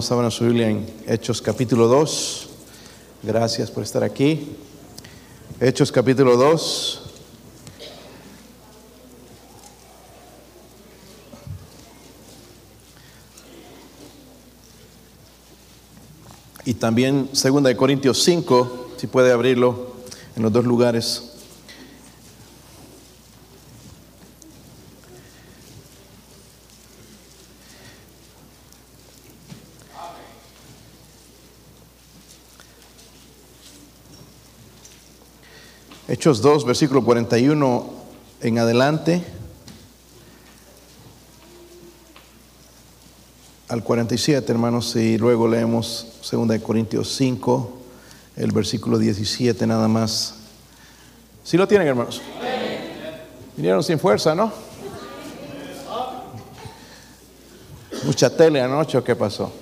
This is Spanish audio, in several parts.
Vamos a su Biblia en Hechos capítulo 2. Gracias por estar aquí. Hechos capítulo 2. Y también 2 de Corintios 5, si puede abrirlo en los dos lugares. Hechos 2, versículo 41 en adelante. Al 47, hermanos, y luego leemos 2 de Corintios 5, el versículo 17 nada más. ¿Sí lo tienen, hermanos? Vinieron sin fuerza, ¿no? Mucha tele anoche, ¿o qué pasó?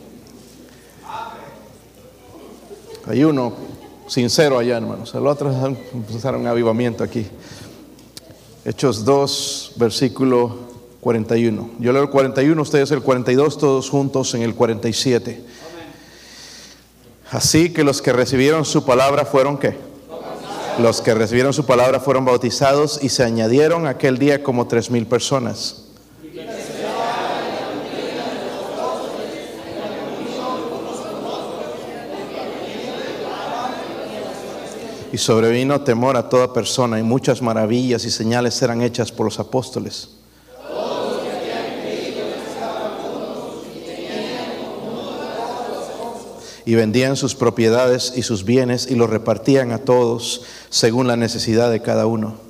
Hay uno sincero allá, hermanos. El otro empezaron un avivamiento aquí. Hechos 2, versículo 41. Yo leo el 41, ustedes el 42, todos juntos en el 47. Así que los que recibieron su palabra fueron qué? Los que recibieron su palabra fueron bautizados y se añadieron aquel día como tres mil personas. Y sobrevino temor a toda persona y muchas maravillas y señales eran hechas por los apóstoles. Y vendían sus propiedades y sus bienes y los repartían a todos según la necesidad de cada uno.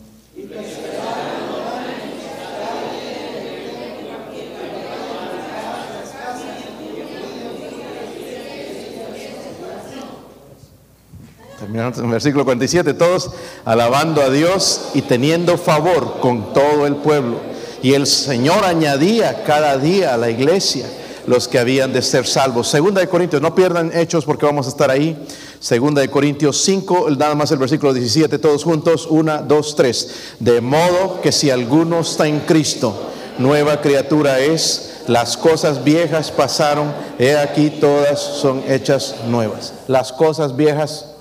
Terminamos en versículo 47, todos alabando a Dios y teniendo favor con todo el pueblo. Y el Señor añadía cada día a la iglesia los que habían de ser salvos. Segunda de Corintios, no pierdan hechos porque vamos a estar ahí. Segunda de Corintios 5, nada más el versículo 17, todos juntos, 1, 2, 3. De modo que si alguno está en Cristo, nueva criatura es, las cosas viejas pasaron, he aquí todas son hechas nuevas. Las cosas viejas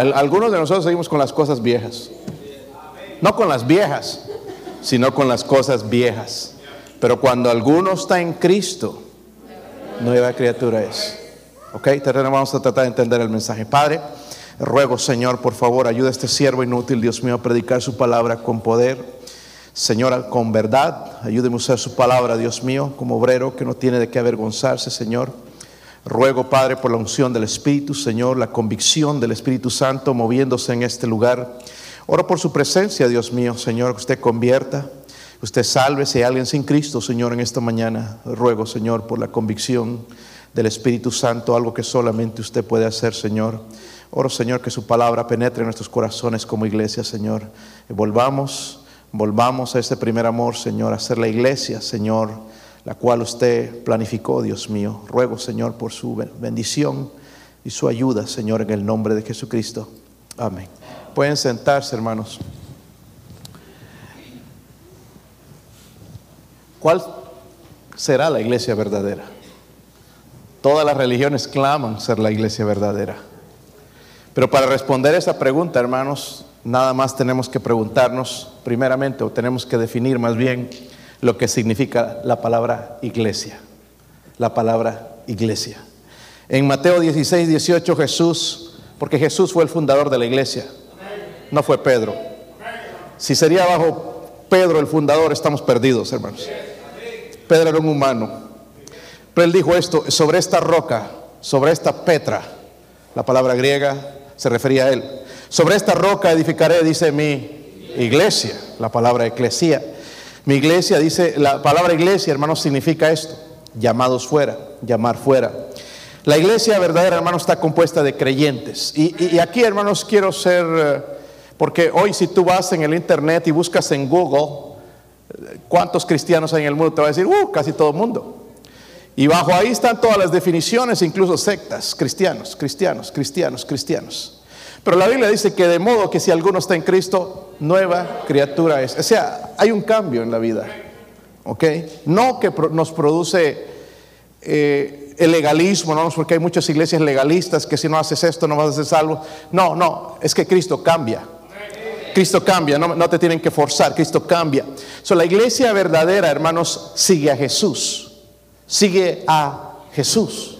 algunos de nosotros seguimos con las cosas viejas. No con las viejas, sino con las cosas viejas. Pero cuando alguno está en Cristo, nueva criatura es. Ok, vamos a tratar de entender el mensaje. Padre, ruego Señor, por favor, ayuda a este siervo inútil, Dios mío, a predicar su palabra con poder. Señor, con verdad, ayúdeme a usar su palabra, Dios mío, como obrero que no tiene de qué avergonzarse, Señor. Ruego, Padre, por la unción del Espíritu, Señor, la convicción del Espíritu Santo moviéndose en este lugar. Oro por su presencia, Dios mío, Señor, que usted convierta, que usted salve si hay alguien sin Cristo, Señor, en esta mañana. Ruego, Señor, por la convicción del Espíritu Santo, algo que solamente usted puede hacer, Señor. Oro, Señor, que su palabra penetre en nuestros corazones como iglesia, Señor. volvamos, volvamos a ese primer amor, Señor, a ser la iglesia, Señor la cual usted planificó, Dios mío. Ruego, Señor, por su bendición y su ayuda, Señor, en el nombre de Jesucristo. Amén. Pueden sentarse, hermanos. ¿Cuál será la iglesia verdadera? Todas las religiones claman ser la iglesia verdadera. Pero para responder esa pregunta, hermanos, nada más tenemos que preguntarnos, primeramente, o tenemos que definir más bien, lo que significa la palabra iglesia. La palabra iglesia. En Mateo 16, 18 Jesús, porque Jesús fue el fundador de la iglesia, no fue Pedro. Si sería bajo Pedro el fundador, estamos perdidos, hermanos. Pedro era un humano. Pero él dijo esto, sobre esta roca, sobre esta Petra, la palabra griega se refería a él. Sobre esta roca edificaré, dice mi iglesia, la palabra eclesia mi iglesia dice, la palabra iglesia, hermanos, significa esto, llamados fuera, llamar fuera. La iglesia verdadera, hermanos, está compuesta de creyentes. Y, aquí, hermanos, quiero ser, eh, porque hoy si tú vas en el internet y buscas en Google, ¿cuántos cristianos hay en el mundo? Te va a decir, uh, casi todo el mundo. Y bajo ahí están todas las definiciones, incluso sectas, cristianos, cristianos, cristianos, cristianos. Pero la Biblia dice que de modo que si alguno está en Cristo, nueva criatura es. O sea, hay un cambio en la vida. ¿Ok? No que nos produce eh, el legalismo, no porque hay muchas iglesias legalistas que si no haces esto no vas a ser salvo. No, no, es que Cristo cambia. Cristo cambia, no, no te tienen que forzar, Cristo cambia. So, la iglesia verdadera, hermanos, sigue a Jesús. Sigue a Jesús.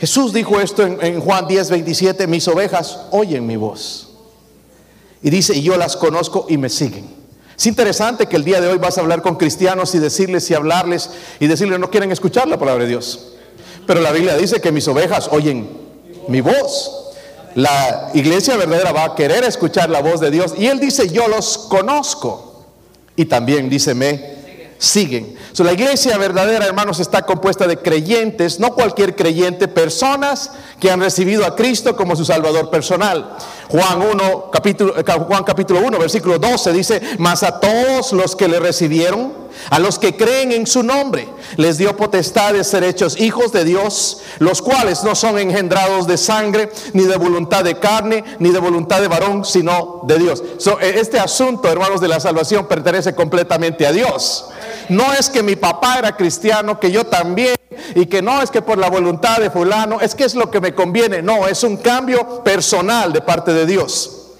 Jesús dijo esto en, Juan 10, 27, mis ovejas oyen mi voz. Y dice, y yo las conozco y me siguen. Es interesante que el día de hoy vas a hablar con cristianos y decirles y hablarles y decirles no quieren escuchar la palabra de Dios. Pero la Biblia dice que mis ovejas oyen mi voz. La iglesia verdadera va a querer escuchar la voz de Dios. Y Él dice, yo los conozco. Y también dice, me siguen. la iglesia verdadera, hermanos, está compuesta de creyentes, no cualquier creyente, personas que han recibido a Cristo como su Salvador personal. Juan 1, capítulo, eh, Juan capítulo 1, versículo 12 dice, mas a todos los que le recibieron, a los que creen en su nombre, les dio potestad de ser hechos hijos de Dios, los cuales no son engendrados de sangre, ni de voluntad de carne, ni de voluntad de varón, sino de Dios. E, este asunto, hermanos, de la salvación pertenece completamente a Dios. No es que mi papá era cristiano, que yo también, y que no es que por la voluntad de fulano, es que es lo que me conviene. No, es un cambio personal de parte de Dios.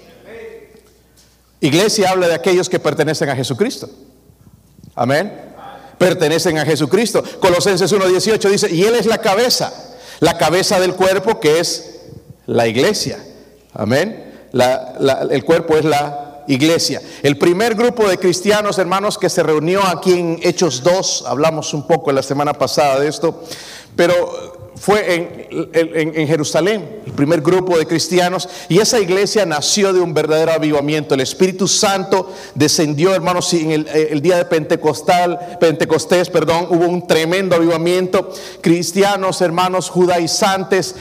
Iglesia habla de aquellos que pertenecen a Jesucristo. Amén. Pertenecen a Jesucristo. Colosenses 1.18 dice, y Él es la cabeza, la cabeza del cuerpo que es la iglesia. Amén. el cuerpo es la iglesia. El primer grupo de cristianos, hermanos, que se reunió aquí en Hechos 2, hablamos un poco la semana pasada de esto, pero fue en, Jerusalén, el primer grupo de cristianos, y esa iglesia nació de un verdadero avivamiento. El Espíritu Santo descendió, hermanos, en el, día de Pentecostal, Pentecostés, perdón, hubo un tremendo avivamiento. Cristianos, hermanos, judaizantes,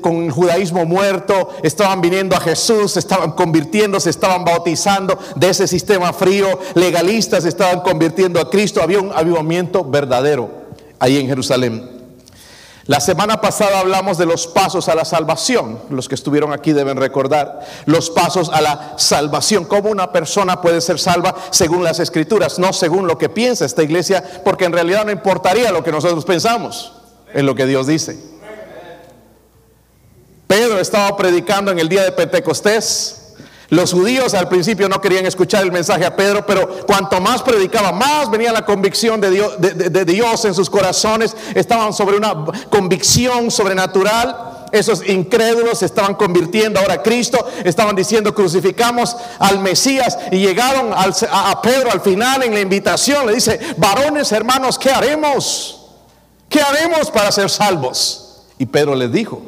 con el judaísmo muerto, estaban viniendo a Jesús, estaban convirtiéndose, estaban bautizando de ese sistema frío, legalistas estaban convirtiendo a Cristo. Había un avivamiento verdadero ahí en Jerusalén. La semana pasada hablamos de los pasos a la salvación. Los que estuvieron aquí deben recordar los pasos a la salvación. Cómo una persona puede ser salva según las escrituras, no según lo que piensa esta iglesia, porque en realidad no importaría lo que nosotros pensamos, en lo que Dios dice. Pedro estaba predicando en el día de Pentecostés los judíos al principio no querían escuchar el mensaje a Pedro, pero cuanto más predicaba, más venía la convicción de Dios, de, Dios en sus corazones. Estaban sobre una convicción sobrenatural. Esos incrédulos estaban convirtiendo ahora a Cristo, estaban diciendo crucificamos al Mesías y llegaron a Pedro al final en la invitación. Le dice, varones hermanos, ¿qué haremos? ¿Qué haremos para ser salvos? Y Pedro les dijo,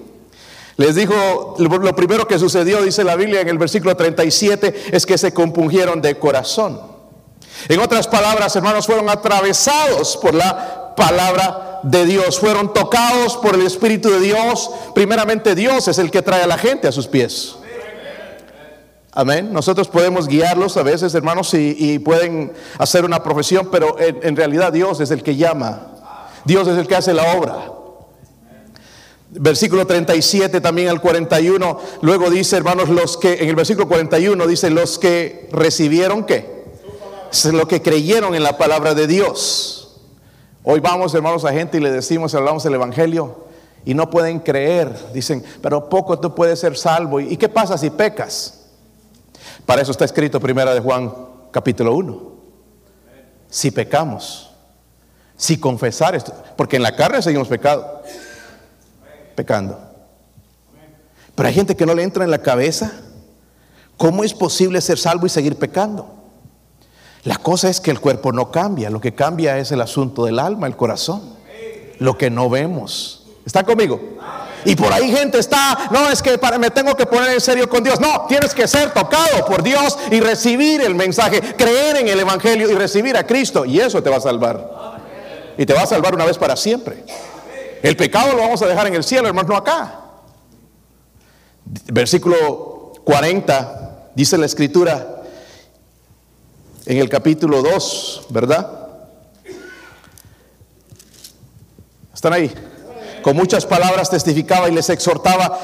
les dijo, lo primero que sucedió, dice la Biblia en el versículo 37, es que se compungieron de corazón. En otras palabras, hermanos, fueron atravesados por la palabra de Dios, fueron tocados por el Espíritu de Dios. Primeramente Dios es el que trae a la gente a sus pies. Amén. Nosotros podemos guiarlos a veces, hermanos, y, pueden hacer una profesión, pero en realidad Dios es el que llama. Dios es el que hace la obra. Versículo 37 también al 41, luego dice, hermanos, los que, en el versículo 41 dice, los que recibieron qué? Los que creyeron en la palabra de Dios. Hoy vamos, hermanos, a gente y le decimos, hablamos el Evangelio y no pueden creer. Dicen, pero poco tú puedes ser salvo. ¿Y qué pasa si pecas? Para eso está escrito primera de Juan capítulo 1. Si pecamos, si confesar esto, porque en la carne seguimos pecado pecando. Pero hay gente que no le entra en la cabeza cómo es posible ser salvo y seguir pecando. La cosa es que el cuerpo no cambia, lo que cambia es el asunto del alma, el corazón, lo que no vemos. ¿Está conmigo? Y por ahí gente está, no es que para, me tengo que poner en serio con Dios. No, tienes que ser tocado por Dios y recibir el mensaje, creer en el Evangelio y recibir a Cristo. Y eso te va a salvar. Y te va a salvar una vez para siempre. El pecado lo vamos a dejar en el cielo, hermano, no acá. Versículo 40, dice la escritura en el capítulo 2, ¿verdad? ¿Están ahí? Con muchas palabras testificaba y les exhortaba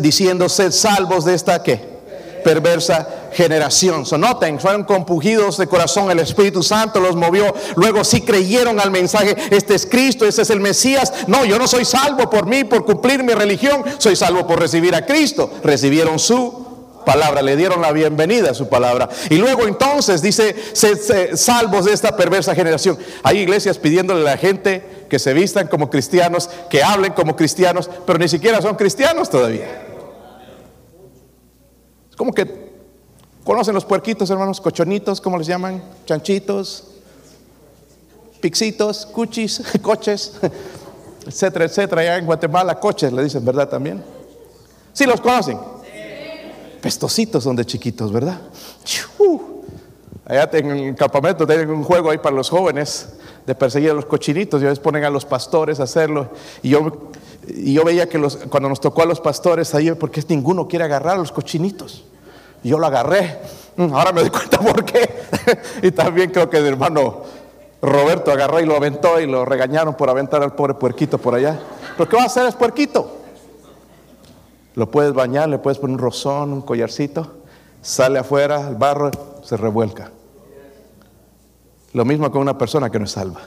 diciendo, sed salvos de esta qué? perversa generación. So, fueron compugidos de corazón, el Espíritu Santo los movió. Luego sí creyeron al mensaje, este es Cristo, ese es el Mesías. No, yo no soy salvo por mí, por cumplir mi religión, soy salvo por recibir a Cristo. Recibieron su palabra, le dieron la bienvenida a su palabra. Y luego entonces dice, salvos de esta perversa generación. Hay iglesias pidiéndole a la gente que se vistan como cristianos, que hablen como cristianos, pero ni siquiera son cristianos todavía. Es como que conocen los puerquitos, hermanos, cochonitos, ¿cómo les llaman? Chanchitos, pixitos, cuchis, coches, etcétera, etcétera. Allá en Guatemala, coches le dicen, ¿verdad? También. Sí, los conocen pestositos son de chiquitos, ¿verdad? Allá en el campamento tienen un juego ahí para los jóvenes de perseguir a los cochinitos y a veces ponen a los pastores a hacerlo. Y yo, y yo veía que los, cuando nos tocó a los pastores ahí, porque ninguno quiere agarrar a los cochinitos. Yo lo agarré. Mm, ahora me doy cuenta por qué. y también creo que el hermano Roberto agarró y lo aventó y lo regañaron por aventar al pobre puerquito por allá. ¿Pero qué va a hacer es puerquito? Lo puedes bañar, le puedes poner un rozón, un collarcito, sale afuera, el barro se revuelca. Lo mismo con una persona que no es salva.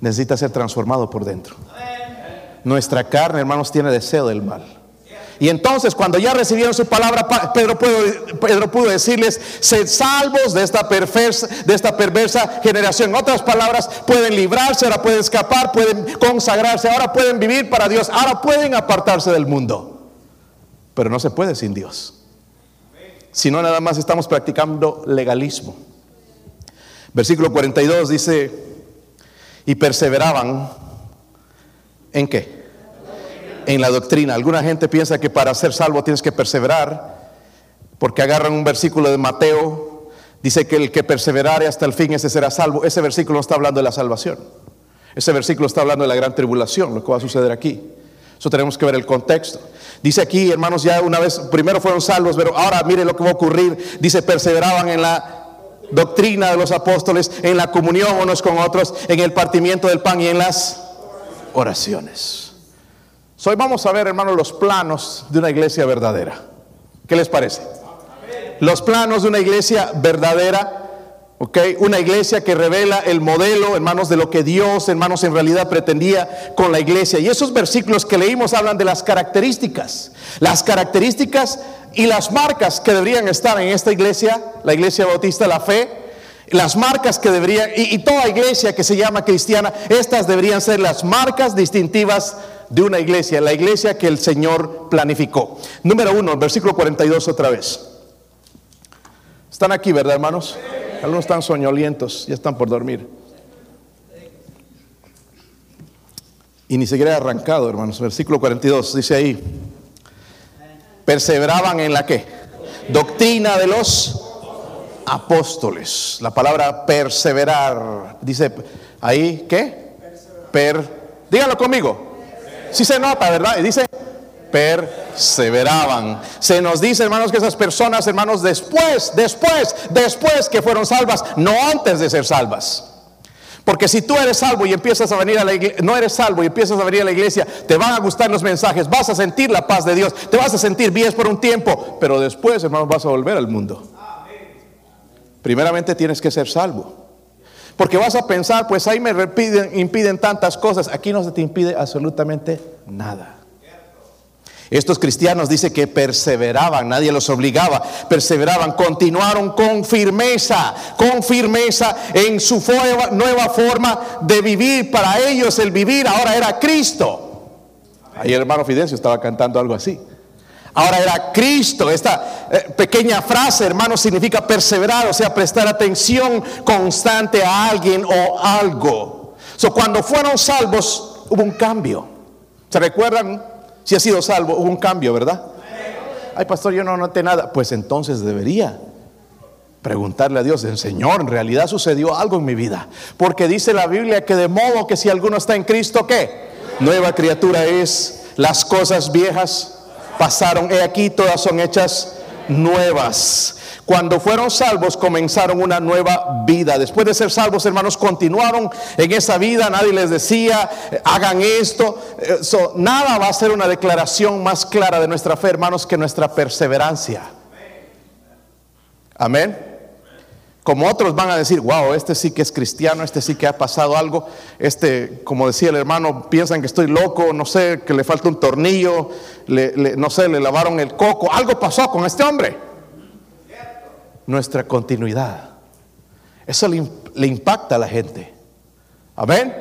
Necesita ser transformado por dentro. Nuestra carne, hermanos, tiene deseo del mal. Y entonces cuando ya recibieron su palabra, Pedro pudo, Pedro pudo decirles, sed salvos de esta, perversa, de esta perversa generación. En otras palabras, pueden librarse, ahora pueden escapar, pueden consagrarse, ahora pueden vivir para Dios, ahora pueden apartarse del mundo pero no se puede sin Dios. Si no, nada más estamos practicando legalismo. Versículo 42 dice, y perseveraban en qué? En la doctrina. Alguna gente piensa que para ser salvo tienes que perseverar, porque agarran un versículo de Mateo, dice que el que perseverare hasta el fin, ese será salvo. Ese versículo no está hablando de la salvación. Ese versículo está hablando de la gran tribulación, lo que va a suceder aquí. Eso tenemos que ver el contexto. Dice aquí, hermanos, ya una vez, primero fueron salvos, pero ahora mire lo que va a ocurrir. Dice, perseveraban en la doctrina de los apóstoles, en la comunión unos con otros, en el partimiento del pan y en las oraciones. Hoy vamos a ver, hermanos, los planos de una iglesia verdadera. ¿Qué les parece? Los planos de una iglesia verdadera una iglesia que revela el modelo, hermanos, de lo que Dios, hermanos, en realidad pretendía con la iglesia. Y esos versículos que leímos hablan de las características, las características y las marcas que deberían estar en esta iglesia, la iglesia bautista, la fe, las marcas que deberían, y, toda iglesia que se llama cristiana, estas deberían ser las marcas distintivas de una iglesia, la iglesia que el Señor planificó. Número uno, versículo 42 otra vez. ¿Están aquí, verdad, hermanos? Algunos están soñolientos, ya están por dormir. Y ni siquiera arrancado, hermanos. Versículo 42 dice ahí, perseveraban en la que? Doctrina de los apóstoles. La palabra perseverar, dice ahí, ¿qué? Per, dígalo conmigo. Si se nota, ¿verdad? Y dice perseveraban. Se nos dice, hermanos, que esas personas, hermanos, después, después, después que fueron salvas, no antes de ser salvas. Porque si tú eres salvo y empiezas a venir a la iglesia, no eres salvo y empiezas a venir a la iglesia, te van a gustar los mensajes, vas a sentir la paz de Dios, te vas a sentir bien por un tiempo, pero después, hermanos, vas a volver al mundo. Primeramente tienes que ser salvo. Porque vas a pensar, pues ahí me impiden tantas cosas, aquí no se te impide absolutamente nada. Estos cristianos dice que perseveraban, nadie los obligaba, perseveraban, continuaron con firmeza, con firmeza en su nueva forma de vivir. Para ellos el vivir ahora era Cristo. Ahí el hermano Fidencio estaba cantando algo así. Ahora era Cristo. Esta eh, pequeña frase, hermano, significa perseverar, o sea, prestar atención constante a alguien o algo. So, cuando fueron salvos, hubo un cambio. ¿Se recuerdan? Si ha sido salvo, hubo un cambio, ¿verdad? Ay, pastor, yo no noté nada. Pues entonces debería preguntarle a Dios, Señor, en realidad sucedió algo en mi vida. Porque dice la Biblia que de modo que si alguno está en Cristo, ¿qué? Nueva criatura es, las cosas viejas pasaron, he aquí todas son hechas nuevas. Cuando fueron salvos comenzaron una nueva vida. Después de ser salvos, hermanos, continuaron en esa vida. Nadie les decía, hagan esto. nada va a ser una declaración más clara de nuestra fe, hermanos, que nuestra perseverancia. Amén. Como otros van a decir, wow, este sí que es cristiano, este sí que ha pasado algo. Este, como decía el hermano, piensan que estoy loco, no sé, que le falta un tornillo, no sé, le lavaron el coco. Algo pasó con este hombre. Nuestra continuidad. Eso le, impacta a la gente. Amén.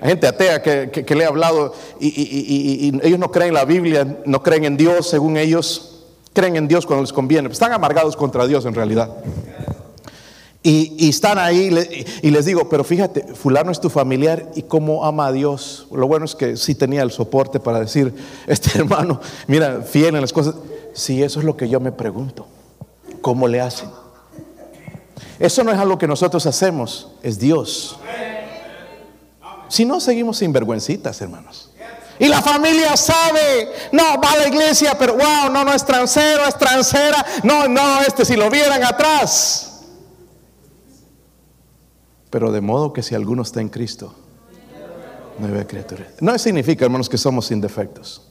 Hay gente atea que, le he hablado y, y, ellos no creen en la Biblia, no creen en Dios según ellos, creen en Dios cuando les conviene. Están amargados contra Dios en realidad. Y, están ahí y les digo, pero fíjate, fulano es tu familiar y cómo ama a Dios. Lo bueno es que sí tenía el soporte para decir, este hermano, mira, fiel en las cosas. Sí, eso es lo que yo me pregunto. ¿Cómo le hacen? Eso no es algo que nosotros hacemos, es Dios. Si no, seguimos sin vergüencitas, hermanos. Y la familia sabe, no, va a la iglesia, pero wow, no, no es transero, es transera. No, no, este si lo vieran atrás. Pero de modo que si alguno está en Cristo, nueva criatura. No significa, hermanos, que somos sin defectos.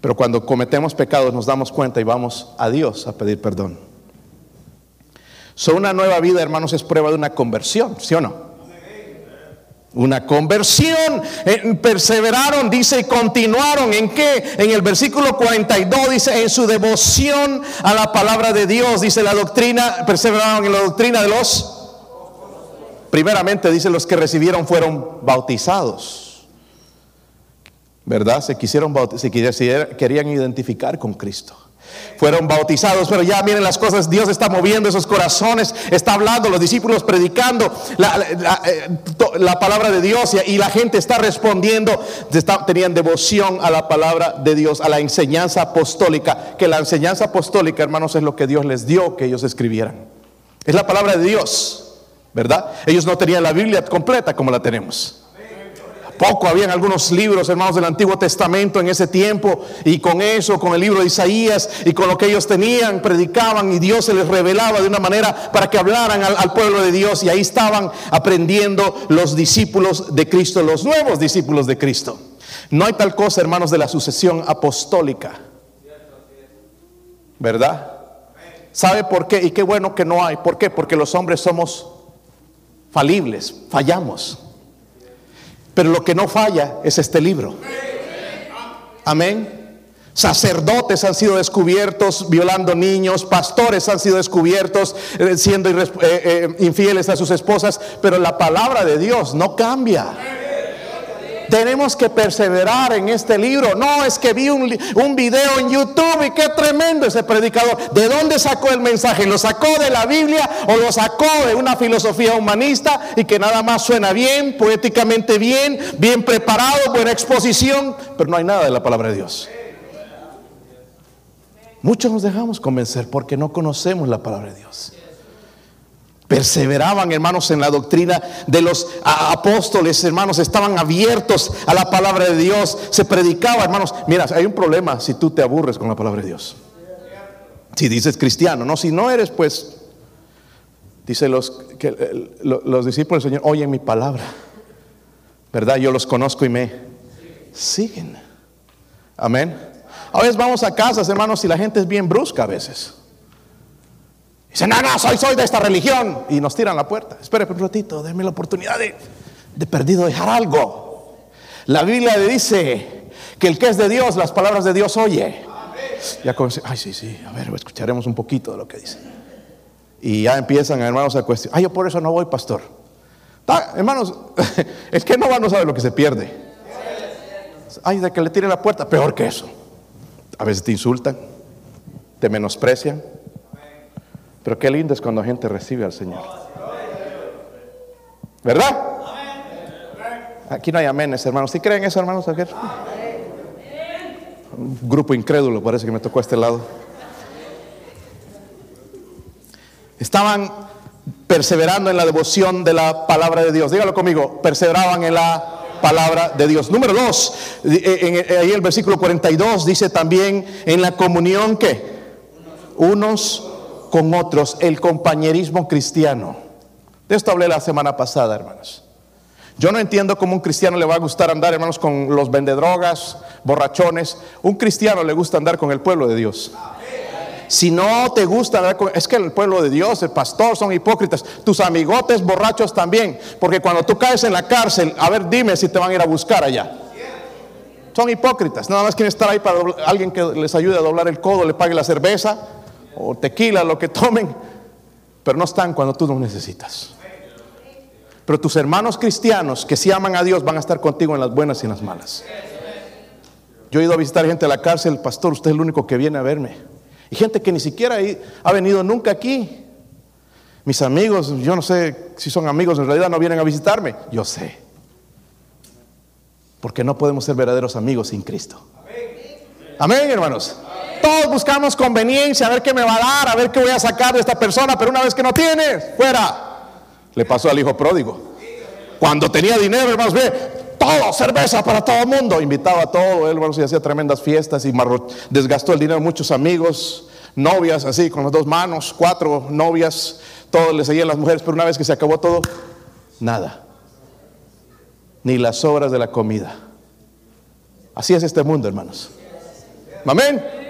Pero cuando cometemos pecados nos damos cuenta y vamos a Dios a pedir perdón. So, una nueva vida, hermanos, es prueba de una conversión, ¿sí o no? Una conversión. Eh, perseveraron, dice, y continuaron. ¿En qué? En el versículo 42 dice, en su devoción a la palabra de Dios, dice la doctrina, perseveraron en la doctrina de los Primeramente dice los que recibieron fueron bautizados. ¿Verdad? Se quisieron se querían identificar con Cristo. Fueron bautizados, pero ya miren las cosas, Dios está moviendo esos corazones, está hablando, los discípulos predicando la, eh, palabra de Dios y, la gente está respondiendo, tenían devoción a la palabra de Dios, a la enseñanza apostólica, que la enseñanza apostólica, hermanos, es lo que Dios les dio que ellos escribieran. Es la palabra de Dios. ¿Verdad? Ellos no tenían la Biblia completa como la tenemos. Poco habían algunos libros, hermanos, del Antiguo Testamento en ese tiempo, y con eso, con el libro de Isaías y con lo que ellos tenían, predicaban y Dios se les revelaba de una manera para que hablaran al, pueblo de Dios, y ahí estaban aprendiendo los discípulos de Cristo, los nuevos discípulos de Cristo. No hay tal cosa, hermanos, de la sucesión apostólica, ¿verdad? ¿Sabe por qué? Y qué bueno que no hay. ¿Por qué? Porque los hombres somos falibles, fallamos. Pero lo que no falla es este libro. Amén. Sacerdotes han sido descubiertos violando niños, pastores han sido descubiertos eh, siendo eh, eh, infieles a sus esposas, pero la palabra de Dios no cambia. Tenemos que perseverar en este libro. No, es que vi un, un, video en YouTube y qué tremendo ese predicador. ¿De dónde sacó el mensaje? ¿Lo sacó de la Biblia o lo sacó de una filosofía humanista y que nada más suena bien, poéticamente bien, bien preparado, buena exposición, pero no hay nada de la palabra de Dios? Muchos nos dejamos convencer porque no conocemos la palabra de Dios. Perseveraban, hermanos, en la doctrina de los apóstoles, hermanos, estaban abiertos a la palabra de Dios, se predicaba, hermanos. Mira, hay un problema si tú te aburres con la palabra de Dios. Si dices cristiano, no, si no eres, pues, dice los, que, los discípulos del Señor, oyen mi palabra, ¿verdad? Yo los conozco y me siguen. Amén. A veces vamos a casas, hermanos, y la gente es bien brusca a veces. Dicen, no, no, soy, soy de esta religión. Y nos tiran la puerta. Espere un ratito, déme la oportunidad de, de perdido dejar algo. La Biblia dice que el que es de Dios, las palabras de Dios oye. Ya comencé, ay, sí, sí, a ver, escucharemos un poquito de lo que dice. Y ya empiezan, hermanos, a cuestionar. Ay, yo por eso no voy, pastor. hermanos, el que no va no sabe lo que se pierde. Ay, de que le tiren la puerta, peor que eso. A veces te insultan, te menosprecian pero qué lindo es cuando gente recibe al Señor. ¿Verdad? Aquí no hay aménes, hermanos. ¿Sí creen eso, hermanos? Un grupo incrédulo parece que me tocó a este lado. Estaban perseverando en la devoción de la palabra de Dios. Dígalo conmigo, perseveraban en la palabra de Dios. Número dos, ahí el versículo 42 dice también en la comunión que unos con otros, el compañerismo cristiano. De esto hablé la semana pasada, hermanos. Yo no entiendo cómo un cristiano le va a gustar andar, hermanos, con los vendedrogas, borrachones. Un cristiano le gusta andar con el pueblo de Dios. Si no te gusta, hablar con- es que el pueblo de Dios, el pastor, son hipócritas. Tus amigotes borrachos también. Porque cuando tú caes en la cárcel, a ver, dime si te van a ir a buscar allá. Son hipócritas. Nada más quieren estar ahí para doblar- alguien que les ayude a doblar el codo, le pague la cerveza o tequila, lo que tomen. Pero no están cuando tú los necesitas. Pero tus hermanos cristianos que sí aman a Dios van a estar contigo en las buenas y en las malas. Yo he ido a visitar gente a la cárcel, pastor, usted es el único que viene a verme. Y gente que ni siquiera ha- venido nunca aquí. Mis amigos, yo no sé si son amigos, en realidad no vienen a visitarme. Yo sé. Porque no podemos ser verdaderos amigos sin Cristo. Amén, hermanos. Todos buscamos conveniencia, a ver qué me va a dar, a ver qué voy a sacar de esta persona, pero una vez que no tienes, fuera. Le pasó al hijo pródigo. Cuando tenía dinero, hermanos, ve, todo, cerveza para todo el mundo. Invitaba a todo, hermanos, y hacía tremendas fiestas y desgastó el dinero muchos amigos, novias, así, con las dos manos, cuatro novias, todos le seguían las mujeres, pero una vez que se acabó todo, nada. Ni las sobras de la comida. Así es este mundo, hermanos. Amén.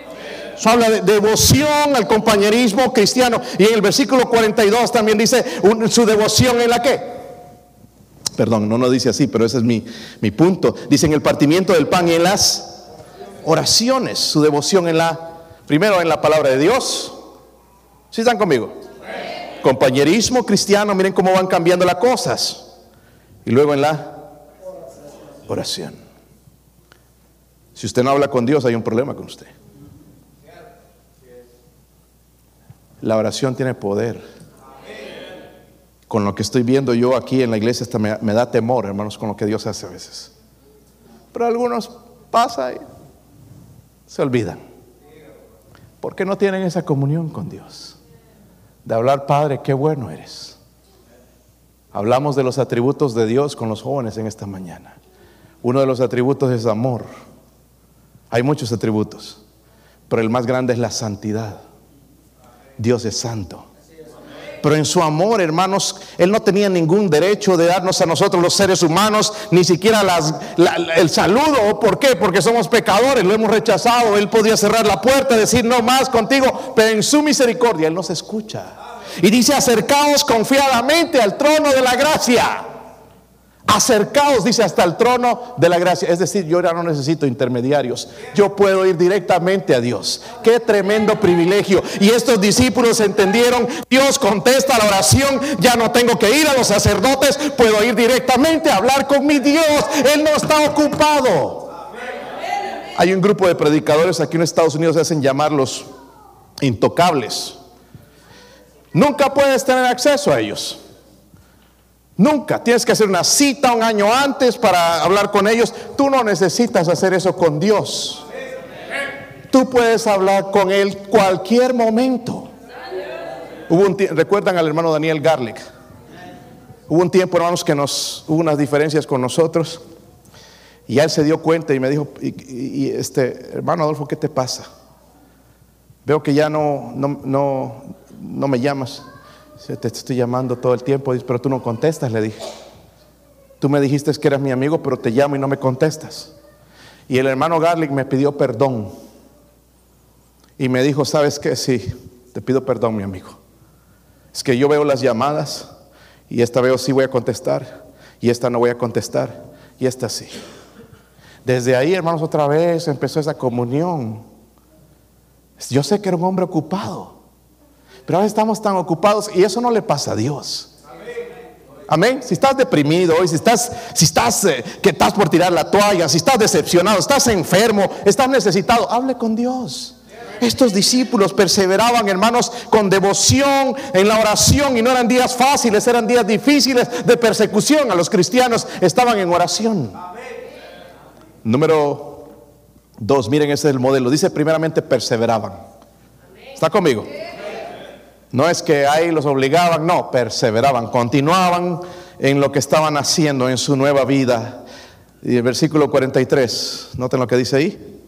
Eso habla de devoción al compañerismo cristiano. Y en el versículo 42 también dice su devoción en la que. Perdón, no nos dice así, pero ese es mi, mi punto. Dice en el partimiento del pan y en las oraciones. Su devoción en la, primero en la palabra de Dios. ¿Sí están conmigo? Compañerismo cristiano, miren cómo van cambiando las cosas. Y luego en la oración. Si usted no habla con Dios, hay un problema con usted. La oración tiene poder. Con lo que estoy viendo yo aquí en la iglesia, hasta me, da temor, hermanos, con lo que Dios hace a veces. Pero algunos pasa y se olvidan. Porque no tienen esa comunión con Dios. De hablar, Padre, qué bueno eres. Hablamos de los atributos de Dios con los jóvenes en esta mañana. Uno de los atributos es amor. Hay muchos atributos, pero el más grande es la santidad. Dios es santo. Pero en su amor, hermanos, Él no tenía ningún derecho de darnos a nosotros los seres humanos, ni siquiera las- la- la- el saludo. ¿Por qué? Porque somos pecadores, lo hemos rechazado. Él podía cerrar la puerta, decir no más contigo, pero en su misericordia Él nos escucha. Y dice, acercaos confiadamente al trono de la gracia. Acercaos, dice, hasta el trono de la gracia. Es decir, yo ya no necesito intermediarios. Yo puedo ir directamente a Dios. Qué tremendo privilegio. Y estos discípulos entendieron, Dios contesta la oración. Ya no tengo que ir a los sacerdotes. Puedo ir directamente a hablar con mi Dios. Él no está ocupado. Hay un grupo de predicadores aquí en Estados Unidos que hacen llamar los intocables. Nunca puedes tener acceso a ellos. Nunca. Tienes que hacer una cita un año antes para hablar con ellos. Tú no necesitas hacer eso con Dios. Tú puedes hablar con Él cualquier momento. Hubo un ¿Recuerdan al hermano Daniel Garlic? Hubo un tiempo, hermanos, que nos hubo unas diferencias con nosotros. Y él se dio cuenta y me dijo, y, y- y, este, hermano Adolfo, ¿qué te pasa? Veo que ya no, no, no, no me llamas. Te estoy llamando todo el tiempo, pero tú no contestas, le dije. Tú me dijiste que eras mi amigo, pero te llamo y no me contestas. Y el hermano Garlic me pidió perdón. Y me dijo, ¿sabes qué? Sí, te pido perdón, mi amigo. Es que yo veo las llamadas y esta veo sí voy a contestar y esta no voy a contestar y esta sí. Desde ahí, hermanos, otra vez empezó esa comunión. Yo sé que era un hombre ocupado, pero ahora estamos tan ocupados y eso no le pasa a Dios. Amén. Si estás deprimido hoy, si estás, si estás eh, que estás por tirar la toalla, si estás decepcionado, estás enfermo, estás necesitado, hable con Dios. Estos discípulos perseveraban, hermanos, con devoción en la oración y no eran días fáciles, eran días difíciles de persecución. A los cristianos estaban en oración. Número dos, miren, ese es el modelo. Dice primeramente perseveraban. ¿Está conmigo? No es que ahí los obligaban, no, perseveraban, continuaban en lo que estaban haciendo en su nueva vida. Y el versículo 43, noten lo que dice ahí.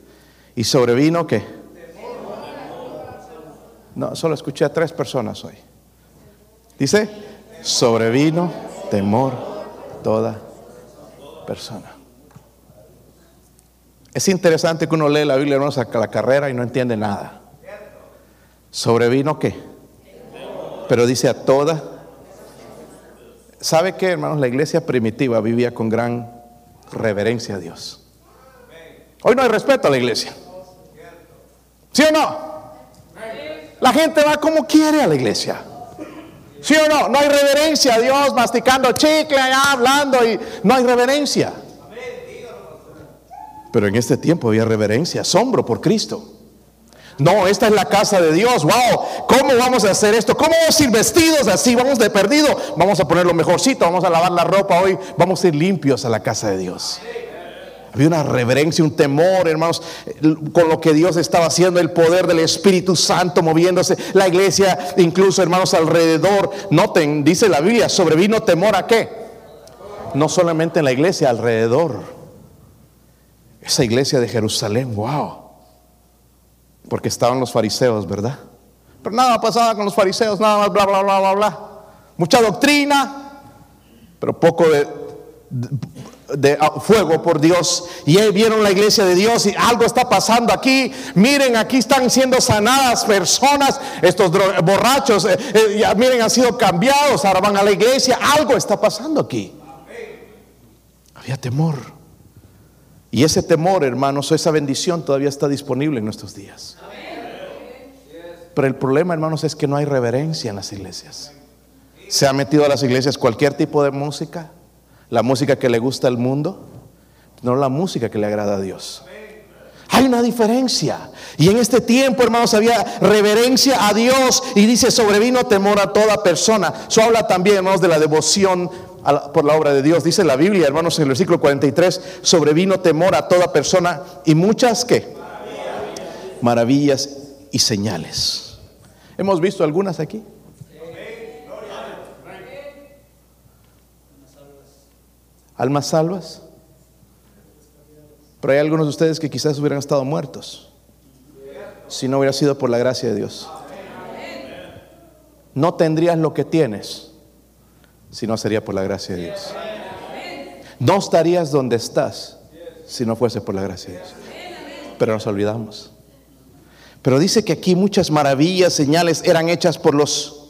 Y sobrevino que... No, solo escuché a tres personas hoy. Dice, sobrevino temor toda persona. Es interesante que uno lee la Biblia, hermanos, a la carrera y no entiende nada. ¿Sobrevino qué? Pero dice a toda. ¿Sabe qué, hermanos? La iglesia primitiva vivía con gran reverencia a Dios. Hoy no hay respeto a la iglesia. ¿Sí o no? La gente va como quiere a la iglesia. ¿Sí o no? No hay reverencia a Dios, masticando chicle, allá, hablando y no hay reverencia. Pero en este tiempo había reverencia, asombro por Cristo. No, esta es la casa de Dios. Wow, ¿cómo vamos a hacer esto? ¿Cómo vamos a ir vestidos así? Vamos de perdido. Vamos a poner lo mejorcito, vamos a lavar la ropa hoy. Vamos a ir limpios a la casa de Dios. Había una reverencia, un temor, hermanos, con lo que Dios estaba haciendo, el poder del Espíritu Santo moviéndose, la iglesia, incluso hermanos alrededor. Noten, dice la Biblia, sobrevino temor a qué? No solamente en la iglesia, alrededor. Esa iglesia de Jerusalén, wow. Porque estaban los fariseos, ¿verdad? Pero nada pasaba con los fariseos, nada más, bla, bla, bla, bla, bla. Mucha doctrina, pero poco de, ah, fuego por Dios y vieron la iglesia de Dios y algo está pasando aquí. Miren, aquí están siendo sanadas personas, estos borrachos, eh, eh, miren, han sido cambiados, ahora van a la iglesia, algo está pasando aquí. Había temor. Y ese temor, hermanos, esa bendición todavía está disponible en nuestros días. Pero el problema, hermanos, es que no hay reverencia en las iglesias. Se ha metido a las iglesias cualquier tipo de música, la música que le gusta al mundo, no la música que le agrada a Dios. Hay una diferencia. Y en este tiempo, hermanos, había reverencia a Dios y dice, sobrevino temor a toda persona. Eso habla también, hermanos, de la devoción por la obra de Dios. Dice la Biblia, hermanos, en el versículo 43, sobrevino temor a toda persona y muchas, ¿qué? Maravillas y señales. ¿Hemos visto algunas aquí? almas salvas. Pero hay algunos de ustedes que quizás hubieran estado muertos si no hubiera sido por la gracia de Dios. No tendrías lo que tienes si no sería por la gracia de Dios. No estarías donde estás si no fuese por la gracia de Dios. Pero nos olvidamos. Pero dice que aquí muchas maravillas, señales eran hechas por los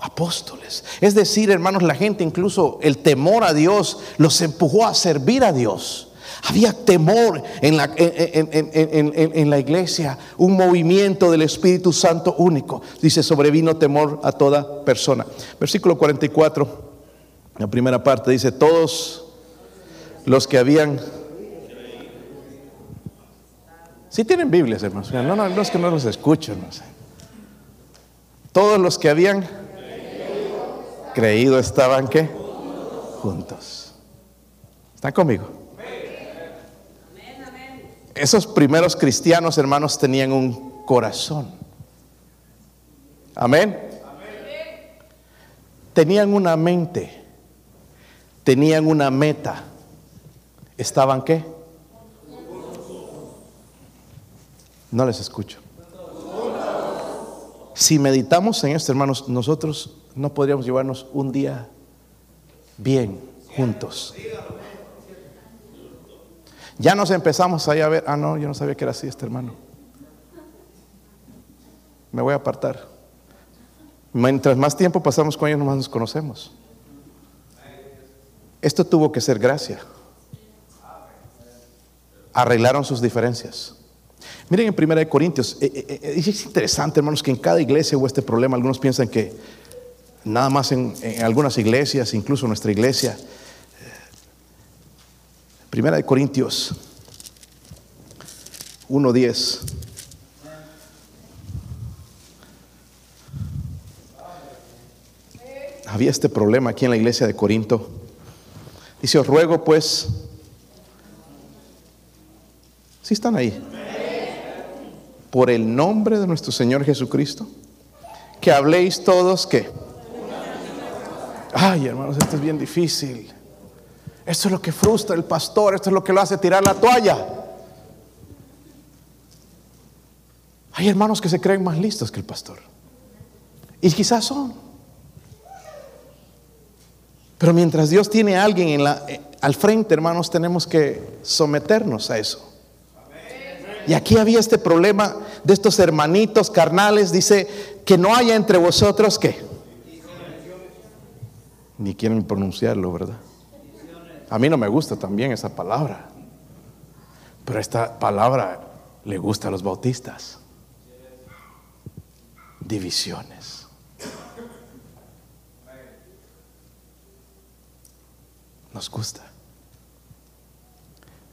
apóstoles. Es decir, hermanos, la gente incluso el temor a Dios los empujó a servir a Dios. Había temor en la, en, la, iglesia, un movimiento del Espíritu Santo único. Dice, sobrevino temor a toda persona. Versículo 44, la primera parte dice, todos los que habían... Si tienen Biblias, hermanos. No, no, no es que no los escucho. No sé. Todos los que habían creído estaban qué? Juntos. ¿Están conmigo? Esos primeros cristianos, hermanos, tenían un corazón. Amén. Tenían una mente. Tenían una meta. ¿Estaban qué? No les escucho. Si meditamos en esto, hermanos, nosotros no podríamos llevarnos un día bien juntos. Ya nos empezamos ahí a ver, ah, no, yo no sabía que era así este hermano. Me voy a apartar. Mientras más tiempo pasamos con ellos, más nos conocemos. Esto tuvo que ser gracia. Arreglaron sus diferencias. Miren en 1 Corintios, eh, eh, eh, es interesante, hermanos, que en cada iglesia hubo este problema. Algunos piensan que nada más en, algunas iglesias, incluso nuestra iglesia. Primera de Corintios 1.10. Había este problema aquí en la iglesia de Corinto. Dice, os ruego pues, si están ahí, por el nombre de nuestro Señor Jesucristo, que habléis todos que Ay, hermanos, esto es bien difícil. Esto es lo que frustra el pastor, esto es lo que lo hace tirar la toalla. Hay hermanos que se creen más listos que el pastor. Y quizás son. Pero mientras Dios tiene a alguien eh, al frente, hermanos, tenemos que someternos a eso. Y aquí había este problema de estos hermanitos carnales, dice que no haya entre vosotros que ni quieren pronunciarlo, ¿verdad? A mí no me gusta también esa palabra, pero esta palabra le gusta a los bautistas. Divisiones. Nos gusta.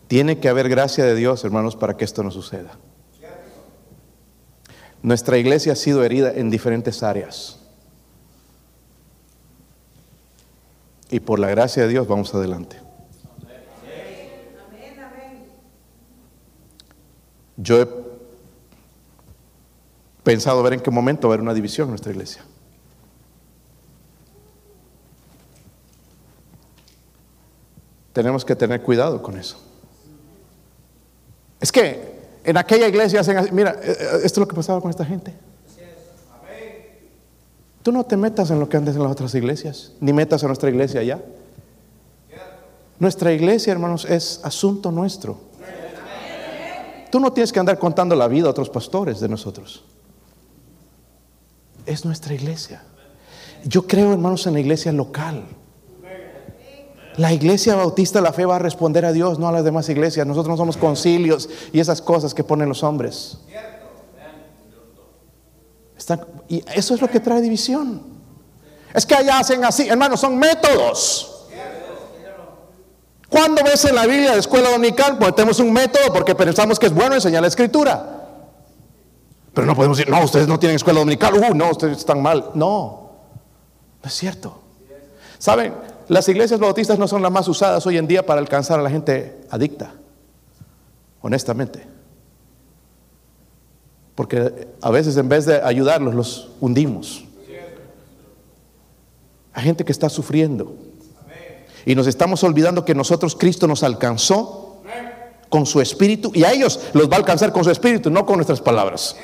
Tiene que haber gracia de Dios, hermanos, para que esto no suceda. Nuestra iglesia ha sido herida en diferentes áreas. Y por la gracia de Dios vamos adelante. Yo he pensado ver en qué momento va a haber una división en nuestra iglesia. Tenemos que tener cuidado con eso. Es que en aquella iglesia hacen así, mira, eh, eh, esto es lo que pasaba con esta gente. Tú no te metas en lo que andes en las otras iglesias, ni metas a nuestra iglesia allá. Nuestra iglesia, hermanos, es asunto nuestro. Tú no tienes que andar contando la vida a otros pastores de nosotros. Es nuestra iglesia. Yo creo, hermanos, en la iglesia local. La iglesia bautista, la fe va a responder a Dios, no a las demás iglesias. Nosotros no somos concilios y esas cosas que ponen los hombres. y eso es lo que trae división. Es que allá hacen así, hermanos, son métodos. Cuando ves en la Biblia de escuela dominical, pues tenemos un método porque pensamos que es bueno enseñar la escritura. Pero no podemos decir, no, ustedes no tienen escuela dominical, uh, no, ustedes están mal. No, no es cierto. ¿Saben? Las iglesias bautistas no son las más usadas hoy en día para alcanzar a la gente adicta, honestamente. Porque a veces en vez de ayudarlos, los hundimos. Hay gente que está sufriendo. Y nos estamos olvidando que nosotros Cristo nos alcanzó con su espíritu y a ellos los va a alcanzar con su espíritu, no con nuestras palabras.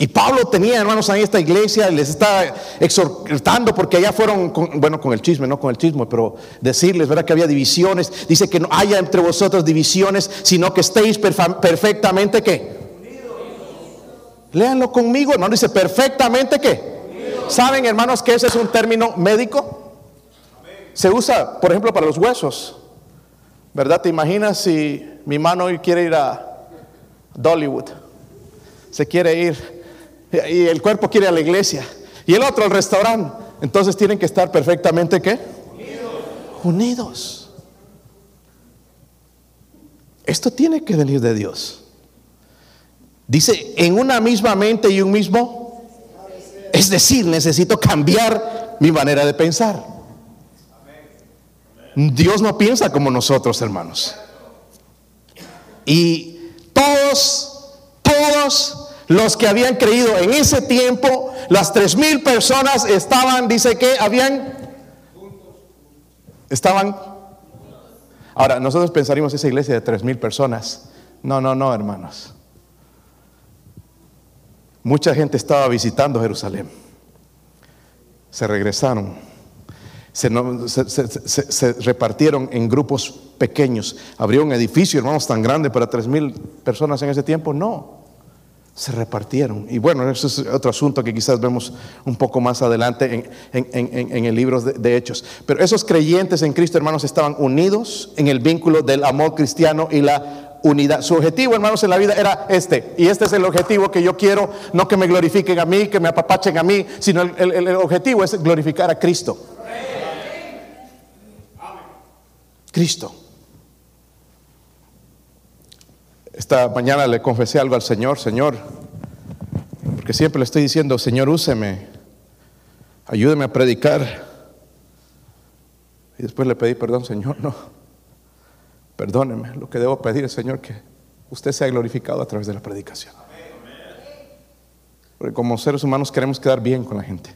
Y Pablo tenía hermanos en esta iglesia, les está exhortando porque allá fueron, bueno, con el chisme, no con el chisme, pero decirles, ¿verdad? Que había divisiones. Dice que no haya entre vosotros divisiones, sino que estéis perfectamente ¿qué? Léanlo conmigo, hermano. Dice perfectamente ¿qué? ¿Saben, hermanos, que ese es un término médico? Se usa, por ejemplo, para los huesos. ¿Verdad? ¿Te imaginas si mi mano quiere ir a Dollywood? Se quiere ir y el cuerpo quiere a la iglesia y el otro al restaurante. Entonces tienen que estar perfectamente ¿qué? Unidos. Unidos. Esto tiene que venir de Dios. Dice, en una misma mente y un mismo. Es decir, necesito cambiar mi manera de pensar. Dios no piensa como nosotros, hermanos. Y todos, todos los que habían creído en ese tiempo, las tres mil personas estaban, dice que habían, estaban. Ahora, nosotros pensaríamos esa iglesia de tres mil personas. No, no, no, hermanos. Mucha gente estaba visitando Jerusalén. Se regresaron. Se, repartieron en grupos pequeños. ¿Habría un edificio, hermanos, tan grande para tres mil personas en ese tiempo? No se repartieron. Y bueno, eso es otro asunto que quizás vemos un poco más adelante en, el libro de, de, Hechos. Pero esos creyentes en Cristo, hermanos, estaban unidos en el vínculo del amor cristiano y la unidad. Su objetivo, hermanos, en la vida era este. Y este es el objetivo que yo quiero, no que me glorifiquen a mí, que me apapachen a mí, sino el, el objetivo es glorificar a Cristo. Cristo. Esta mañana le confesé algo al Señor, Señor, porque siempre le estoy diciendo, Señor, úseme, ayúdeme a predicar. Y después le pedí perdón, Señor, no, perdóneme, lo que debo pedir es, Señor, que usted sea glorificado a través de la predicación. Porque como seres humanos queremos quedar bien con la gente.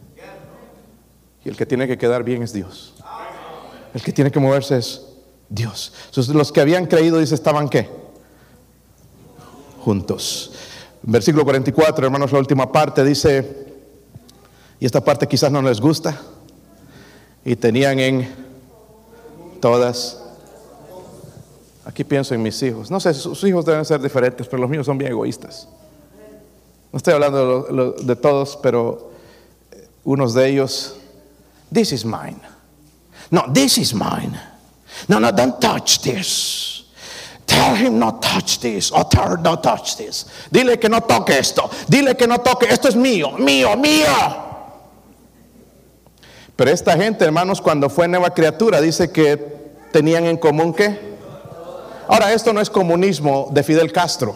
Y el que tiene que quedar bien es Dios. El que tiene que moverse es Dios. Entonces, los que habían creído, dice, estaban qué? Juntos. Versículo 44, hermanos, la última parte dice, y esta parte quizás no les gusta, y tenían en todas Aquí pienso en mis hijos. No sé, sus hijos deben ser diferentes, pero los míos son bien egoístas. No estoy hablando de, todos, pero unos de ellos, this is mine. No, this is mine. No, no, don't touch this. Tell him touch this. Or tell touch this. Dile que no toque esto. Dile que no toque. Esto es mío, mío, mío. Pero esta gente, hermanos, cuando fue nueva criatura, dice que tenían en común que. Ahora, esto no es comunismo de Fidel Castro.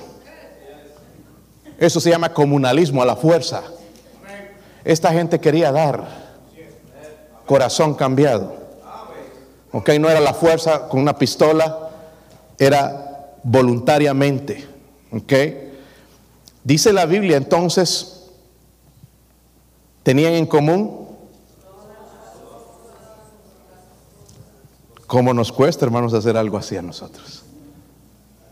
Eso se llama comunalismo a la fuerza. Esta gente quería dar corazón cambiado. Ok, no era la fuerza con una pistola, era voluntariamente. Ok, dice la Biblia entonces, tenían en común. ¿Cómo nos cuesta, hermanos, hacer algo así a nosotros?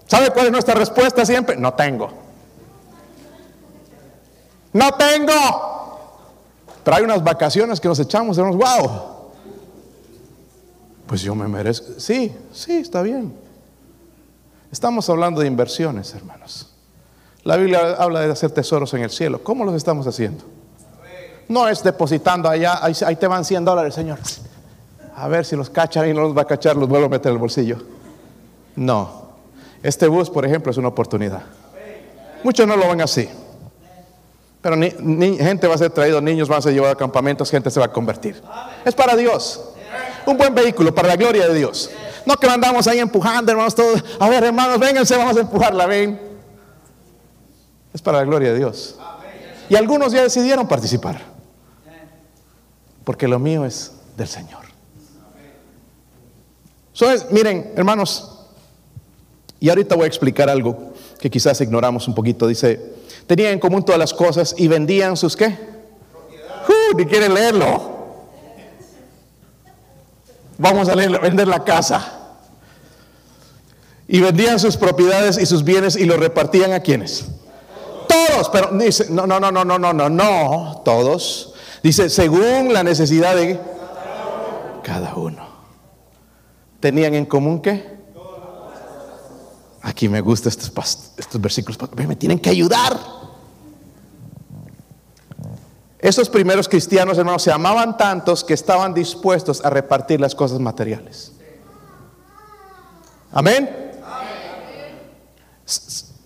¿Sabe cuál es nuestra respuesta siempre? No tengo. No tengo. Pero hay unas vacaciones que nos echamos, hermanos, wow. Pues yo me merezco. Sí, sí, está bien. Estamos hablando de inversiones, hermanos. La Biblia habla de hacer tesoros en el cielo. ¿Cómo los estamos haciendo? No es depositando allá, ahí, te van 100 dólares, Señor. A ver si los cachan y no los va a cachar, los vuelvo a meter en el bolsillo. No. Este bus, por ejemplo, es una oportunidad. Muchos no lo ven así. Pero ni, gente va a ser traído, niños van a ser llevados a campamentos, gente se va a convertir. Es para Dios. Un buen vehículo para la gloria de Dios. No que andamos ahí empujando, hermanos, todos. A ver, hermanos, vénganse, vamos a empujarla, ven. Es para la gloria de Dios. Y algunos ya decidieron participar. Porque lo mío es del Señor. Miren, hermanos, y ahorita voy a explicar algo que quizás ignoramos un poquito. Dice, tenían en común todas las cosas y vendían sus qué? Uh, ni quieren leerlo. Vamos a vender la casa. Y vendían sus propiedades y sus bienes y los repartían a quienes. Todos, pero dice, no, no, no, no, no, no, no, no, todos. Dice, según la necesidad de cada uno. ¿Tenían en común qué? Aquí me gustan estos, estos versículos, me tienen que ayudar. Esos primeros cristianos, hermanos, se amaban tantos que estaban dispuestos a repartir las cosas materiales. Amén.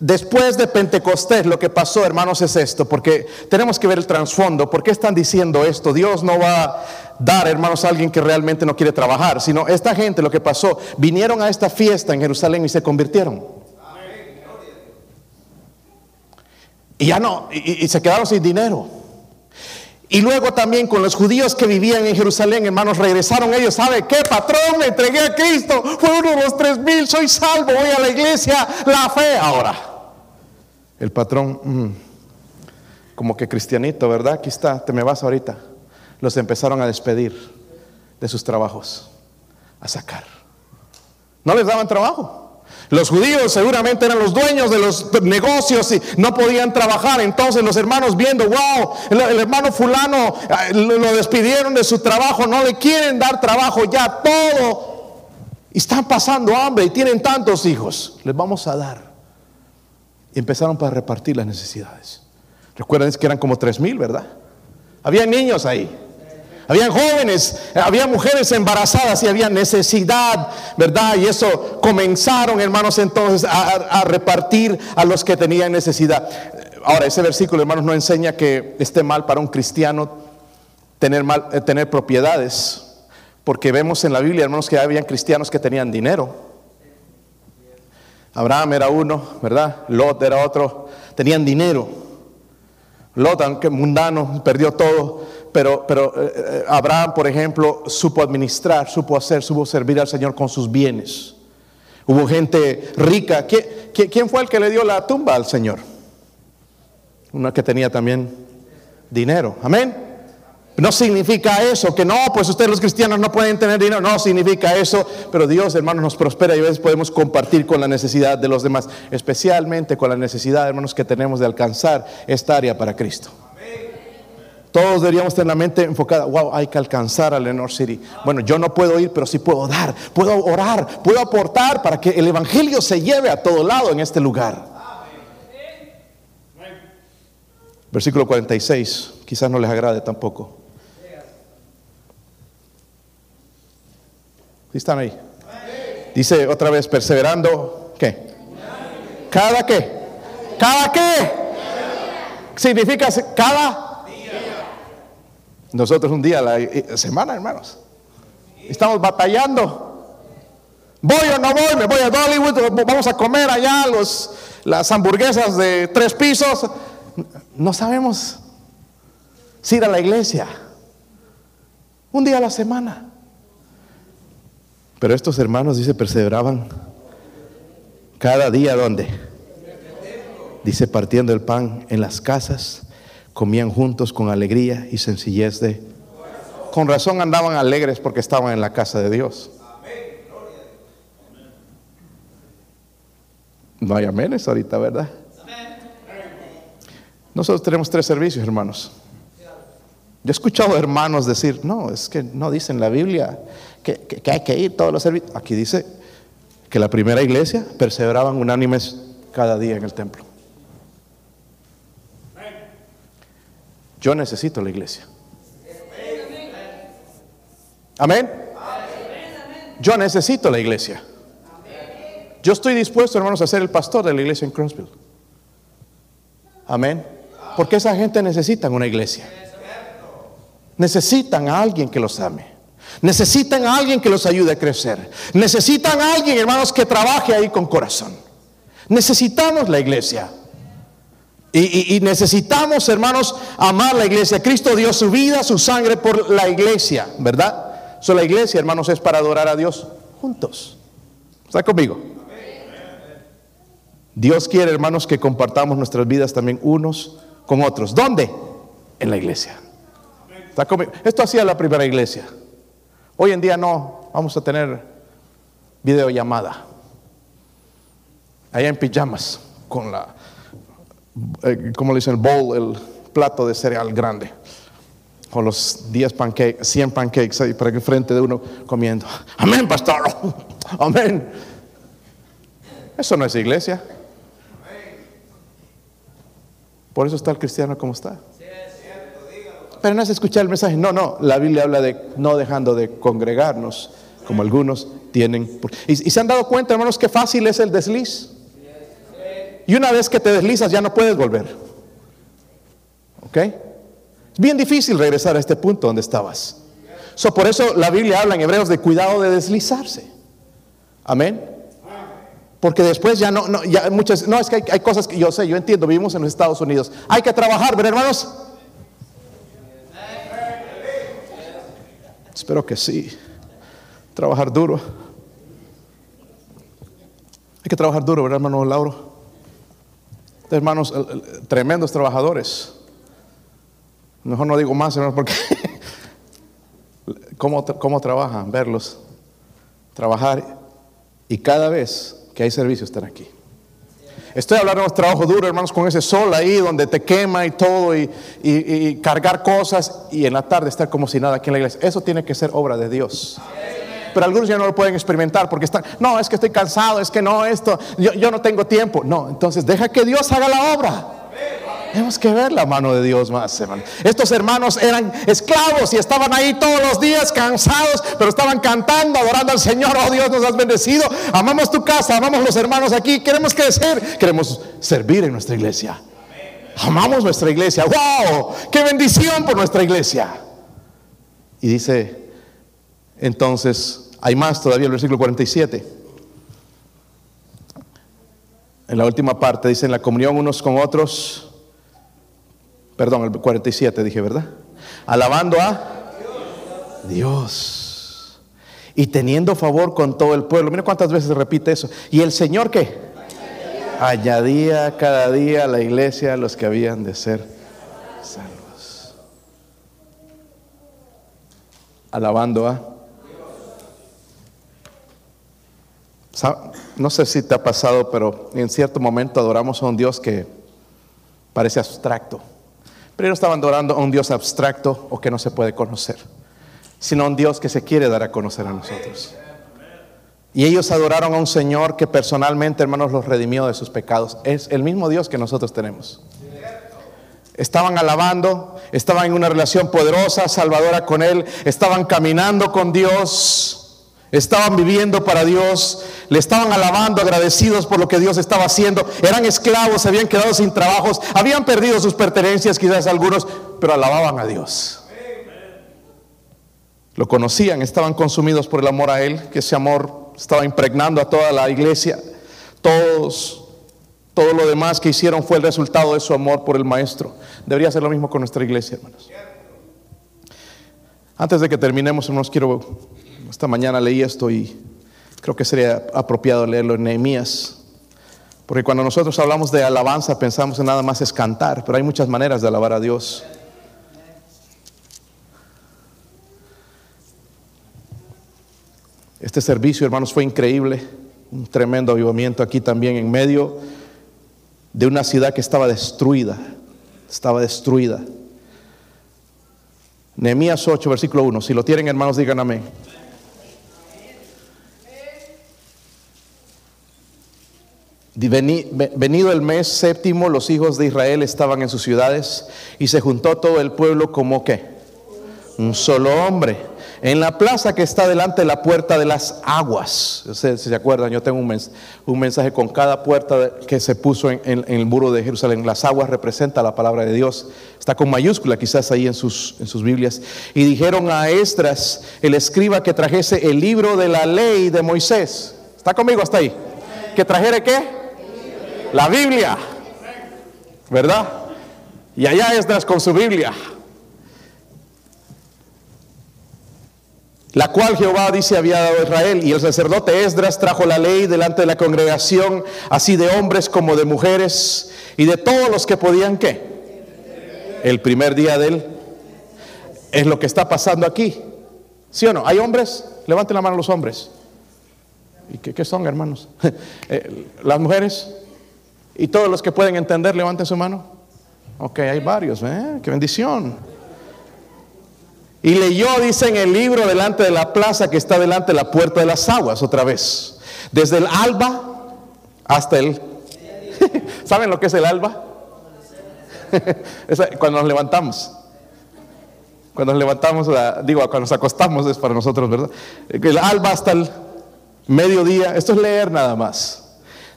Después de Pentecostés lo que pasó, hermanos, es esto, porque tenemos que ver el trasfondo. ¿Por qué están diciendo esto? Dios no va a dar, hermanos, a alguien que realmente no quiere trabajar, sino esta gente lo que pasó, vinieron a esta fiesta en Jerusalén y se convirtieron. Y ya no, y, y se quedaron sin dinero. Y luego también con los judíos que vivían en Jerusalén, hermanos, regresaron ellos. ¿Sabe qué, patrón? Me entregué a Cristo. Fue uno de los tres mil, soy salvo, voy a la iglesia, la fe ahora. El patrón, mm, como que cristianito, ¿verdad? Aquí está, te me vas ahorita. Los empezaron a despedir de sus trabajos, a sacar. No les daban trabajo. Los judíos seguramente eran los dueños de los negocios y no podían trabajar. Entonces los hermanos viendo, wow, el, hermano fulano eh, lo despidieron de su trabajo, no le quieren dar trabajo ya todo. Y están pasando hambre y tienen tantos hijos. Les vamos a dar. Y empezaron para repartir las necesidades. Recuerden que eran como tres mil, ¿verdad? Había niños ahí. Habían jóvenes, había mujeres embarazadas y había necesidad, ¿verdad? Y eso comenzaron, hermanos, entonces a, repartir a los que tenían necesidad. Ahora, ese versículo, hermanos, no enseña que esté mal para un cristiano tener, mal, eh, tener propiedades, porque vemos en la Biblia, hermanos, que habían cristianos que tenían dinero. Abraham era uno, ¿verdad? Lot era otro, tenían dinero. Lot, aunque mundano, perdió todo pero, pero eh, eh, Abraham, por ejemplo, supo administrar, supo hacer, supo servir al Señor con sus bienes. Hubo gente rica. ¿Quién, fue el que le dio la tumba al Señor? Una que tenía también dinero. Amén. No significa eso, que no, pues ustedes los cristianos no pueden tener dinero. No significa eso, pero Dios, hermanos, nos prospera y a veces podemos compartir con la necesidad de los demás, especialmente con la necesidad, hermanos, que tenemos de alcanzar esta área para Cristo. Todos deberíamos tener la mente enfocada, wow, hay que alcanzar a Lenore City. Bueno, yo no puedo ir, pero sí puedo dar, puedo orar, puedo aportar para que el Evangelio se lleve a todo lado en este lugar. Versículo 46, quizás no les agrade tampoco. ¿Sí están ahí? Dice otra vez, perseverando, ¿qué? ¿Cada qué? ¿Cada qué? Significa cada Nosotros un día, la eh, semana, hermanos. Estamos batallando. Voy o no voy, me voy a Dollywood, vamos a comer allá los, las hamburguesas de tres pisos. No sabemos si ir a la iglesia. Un día a la semana. Pero estos hermanos, dice, perseveraban cada día donde. Dice, partiendo el pan en las casas, comían juntos con alegría y sencillez de... Con razón andaban alegres porque estaban en la casa de Dios. No hay amenes ahorita, ¿verdad? Nosotros tenemos tres servicios, hermanos. Yo he escuchado hermanos decir, no, es que no dice en la Biblia que, hay que ir todos los servicios. Aquí dice que la primera iglesia perseveraban unánimes cada día en el templo. Yo necesito la iglesia. Amén. Yo necesito la iglesia. Yo estoy dispuesto, hermanos, a ser el pastor de la iglesia en Crossville. Amén. Porque esa gente necesita una iglesia. Necesitan a alguien que los ame. Necesitan a alguien que los ayude a crecer. Necesitan a alguien, hermanos, que trabaje ahí con corazón. Necesitamos la iglesia. Y, necesitamos, hermanos, amar la iglesia. Cristo dio su vida, su sangre por la iglesia, ¿verdad? So, la iglesia, hermanos, es para adorar a Dios juntos. ¿Está conmigo? Dios quiere, hermanos, que compartamos nuestras vidas también unos con otros. ¿Dónde? En la iglesia. Esto hacía la primera iglesia. Hoy en día no, vamos a tener videollamada. Allá en pijamas, con la, eh, como le dicen, el bowl, el plato de cereal grande. Con los 10 pancakes, 100 pancakes ahí para el frente de uno comiendo. Amén, pastor. Amén. Eso no es iglesia. Por eso está el cristiano como está. Pero no es escuchar el mensaje. No, no. La Biblia habla de no dejando de congregarnos, como algunos tienen. Y, se han dado cuenta, hermanos, que fácil es el desliz. Y una vez que te deslizas, ya no puedes volver. ¿Ok? Es bien difícil regresar a este punto donde estabas. So, por eso la Biblia habla en Hebreos de cuidado de deslizarse. Amén. Porque después ya no, no, ya muchas, no, es que hay, hay, cosas que yo sé, yo entiendo, vivimos en los Estados Unidos. Hay que trabajar, ¿verdad, hermanos? Espero que sí. Trabajar duro. Hay que trabajar duro, ¿verdad, hermano Lauro? Hermanos, tremendos trabajadores. Mejor no digo más, hermanos, porque ¿cómo, ¿cómo trabajan? Verlos trabajar y cada vez que hay servicio están aquí. Estoy hablando de trabajo duro, hermanos, con ese sol ahí donde te quema y todo y, cargar cosas y en la tarde estar como si nada aquí en la iglesia. Eso tiene que ser obra de Dios. Pero algunos ya no lo pueden experimentar porque están, no, es que estoy cansado, es que no, esto, yo, yo no tengo tiempo. No, entonces deja que Dios haga la obra. Tenemos que ver la mano de Dios más, hermano. Estos hermanos eran esclavos y estaban ahí todos los días cansados, pero estaban cantando, adorando al Señor. Oh Dios, nos has bendecido. Amamos tu casa, amamos los hermanos aquí. Queremos crecer, queremos servir en nuestra iglesia. Amamos nuestra iglesia. ¡Wow! ¡Qué bendición por nuestra iglesia! Y dice, entonces, hay más todavía el versículo 47. En la última parte dice, en la comunión unos con otros Perdón, el 47 dije, ¿verdad? Alabando a Dios. Y teniendo favor con todo el pueblo. Mira cuántas veces repite eso. ¿Y el Señor qué? Añadía cada día a la iglesia los que habían de ser salvos. Alabando a No sé si te ha pasado, pero en cierto momento adoramos a un Dios que parece abstracto Pero ellos estaban adorando a un Dios abstracto o que no se puede conocer, sino a un Dios que se quiere dar a conocer a nosotros. Y ellos adoraron a un Señor que personalmente, hermanos, los redimió de sus pecados. Es el mismo Dios que nosotros tenemos. Estaban alabando, estaban en una relación poderosa, salvadora con Él, estaban caminando con Dios, estaban viviendo para Dios, le estaban alabando, agradecidos por lo que Dios estaba haciendo. Eran esclavos, se habían quedado sin trabajos, habían perdido sus pertenencias, quizás algunos, pero alababan a Dios. Lo conocían, estaban consumidos por el amor a Él, que ese amor estaba impregnando a toda la iglesia. Todos, todo lo demás que hicieron fue el resultado de su amor por el Maestro. Debería ser lo mismo con nuestra iglesia, hermanos. Antes de que terminemos, hermanos, quiero, esta mañana leí esto y creo que sería apropiado leerlo en Nehemías. Porque cuando nosotros hablamos de alabanza pensamos en nada más es cantar, pero hay muchas maneras de alabar a Dios. Este servicio, hermanos, fue increíble, un tremendo avivamiento aquí también en medio de una ciudad que estaba destruida, estaba destruida. Nehemías 8, versículo 1. Si lo tienen, hermanos, digan amén. Venido el mes séptimo, los hijos de Israel estaban en sus ciudades y se juntó todo el pueblo como que un solo hombre en la plaza que está delante de la puerta de las aguas. Si se acuerdan, yo tengo un, mensaje con cada puerta que se puso en, el muro de Jerusalén. Las aguas representa la palabra de Dios. Está con mayúscula quizás ahí en sus, en sus Biblias. Y dijeron a Estras, el escriba, que trajese el libro de la ley de Moisés. ¿Está conmigo hasta ahí? ¿Que trajere qué? La Biblia. ¿Verdad? Y allá Esdras con su Biblia. la cual Jehová dice había dado a Israel. Y el sacerdote Esdras trajo la ley delante de la congregación, así de hombres como de mujeres, y de todos los que podían qué. El primer día de él. Es lo que está pasando aquí. ¿Sí o no? ¿Hay hombres? Levanten la mano los hombres. ¿Y qué, son, hermanos? Eh, las mujeres. ¿Y todos los que pueden entender, levanten su mano? Ok, hay varios. ¿eh? ¡Qué bendición! Y leyó, dice en el libro, delante de la plaza que está delante de la puerta de las aguas, otra vez. Desde el alba hasta el... ¿Saben lo que es el alba? cuando nos levantamos. Cuando nos levantamos, digo, cuando nos acostamos es para nosotros, ¿verdad? El alba hasta el mediodía. Esto es leer nada más.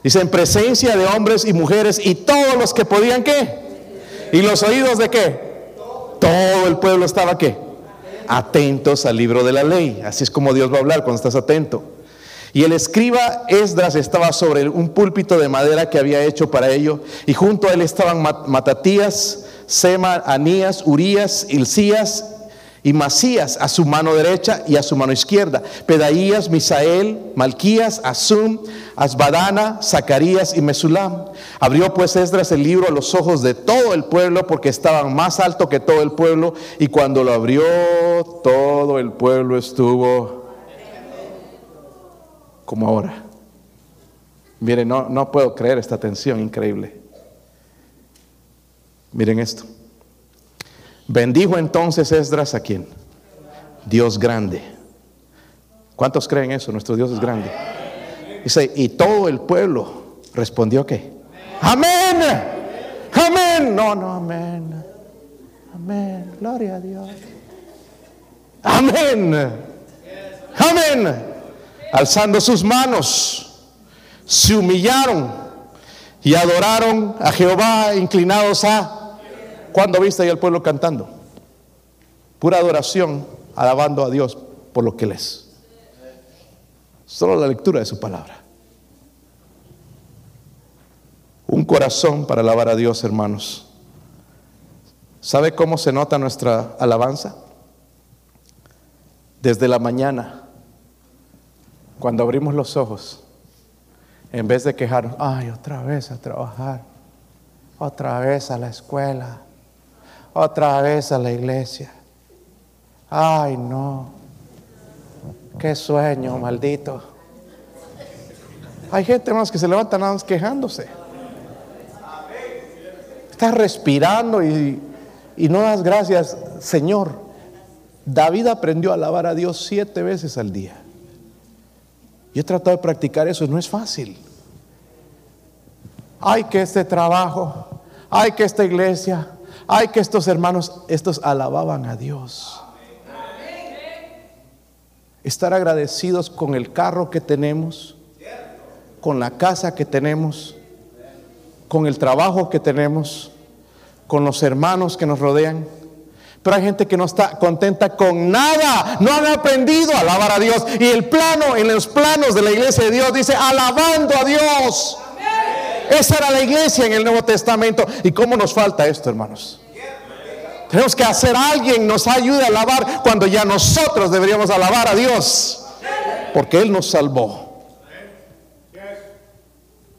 Dice, en presencia de hombres y mujeres y todos los que podían qué. ¿Y los oídos de qué? Todo el pueblo estaba qué? atentos al libro de la ley. Así es como Dios va a hablar cuando estás atento. Y el escriba Esdras estaba sobre un púlpito de madera que había hecho para ello, y junto a él estaban Matatías, Sema, Anías, Urías, Ilcías y Masías a su mano derecha y a su mano izquierda, Pedaías, Misael, Malquías, Asum, Asbadana, Zacarías y Mesulam. Abrió pues Esdras el libro a los ojos de todo el pueblo porque estaban más alto que todo el pueblo y cuando lo abrió todo el pueblo estuvo como ahora. Miren, no, no puedo creer esta tensión increíble. Miren esto. Bendijo entonces Esdras a quién? Dios grande. ¿Cuántos creen eso? Nuestro Dios es grande. Dice, y todo el pueblo respondió que, amén, amén. No, no, amén. Amén. Gloria a Dios. Amén. Amén. Alzando sus manos, se humillaron y adoraron a Jehová inclinados a ¿Cuándo viste ahí al pueblo cantando? Pura adoración, alabando a Dios por lo que Él es. Solo la lectura de su palabra. Un corazón para alabar a Dios, hermanos. ¿Sabe cómo se nota nuestra alabanza? Desde la mañana, cuando abrimos los ojos, en vez de quejarnos, ay, otra vez a trabajar, otra vez a la escuela, otra vez a la iglesia. Ay, no. Qué sueño, maldito. Hay gente más que se levanta nada más quejándose. Está respirando y y no das gracias, Señor. David aprendió a alabar a Dios siete veces al día. Yo he tratado de practicar eso, no es fácil. Hay que este trabajo, hay que esta iglesia, hay que estos hermanos, estos alababan a Dios. Estar agradecidos con el carro que tenemos, con la casa que tenemos, con el trabajo que tenemos, con los hermanos que nos rodean. Pero hay gente que no está contenta con nada. No han aprendido a alabar a Dios. Y el plano, en los planos de la iglesia de Dios, dice alabando a Dios. Esa era la iglesia en el Nuevo Testamento. ¿Y cómo nos falta esto, hermanos? Tenemos que hacer a alguien nos ayude a alabar cuando ya nosotros deberíamos alabar a Dios. Porque Él nos salvó.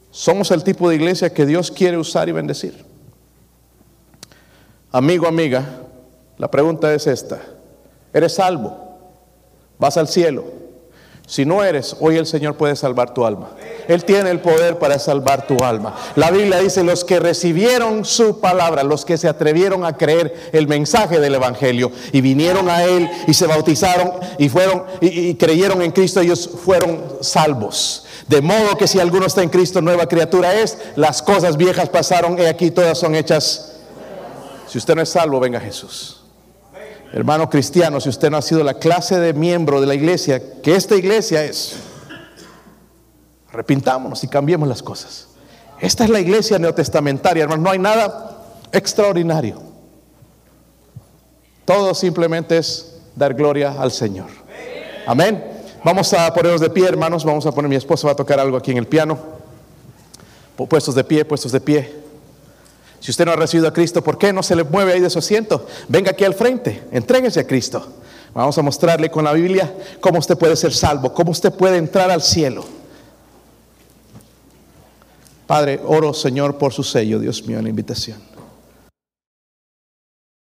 Somos el tipo de iglesia que Dios quiere usar y bendecir. Amigo, amiga, la pregunta es esta. ¿Eres salvo? ¿Vas al cielo? Si no eres, hoy el Señor puede salvar tu alma. Él tiene el poder para salvar tu alma. La Biblia dice, los que recibieron su palabra, los que se atrevieron a creer el mensaje del Evangelio y vinieron a Él y se bautizaron y fueron y, creyeron en Cristo, ellos fueron salvos. De modo que si alguno está en Cristo, nueva criatura es, las cosas viejas pasaron y aquí todas son hechas. Si usted no es salvo, venga Jesús. Hermano cristiano, si usted no ha sido la clase de miembro de la iglesia, que esta iglesia es, arrepintámonos y cambiemos las cosas. Esta es la iglesia neotestamentaria, hermano, no hay nada extraordinario. Todo simplemente es dar gloria al Señor. Amén. Vamos a ponernos de pie, hermanos. Vamos a poner, mi esposa va a tocar algo aquí en el piano. Puestos de pie, puestos de pie. Si usted no ha recibido a Cristo, ¿por qué no se le mueve ahí de su asiento? Venga aquí al frente, entréguese a Cristo. Vamos a mostrarle con la Biblia cómo usted puede ser salvo, cómo usted puede entrar al cielo. Padre, oro, Señor, por su sello, Dios mío, en la invitación.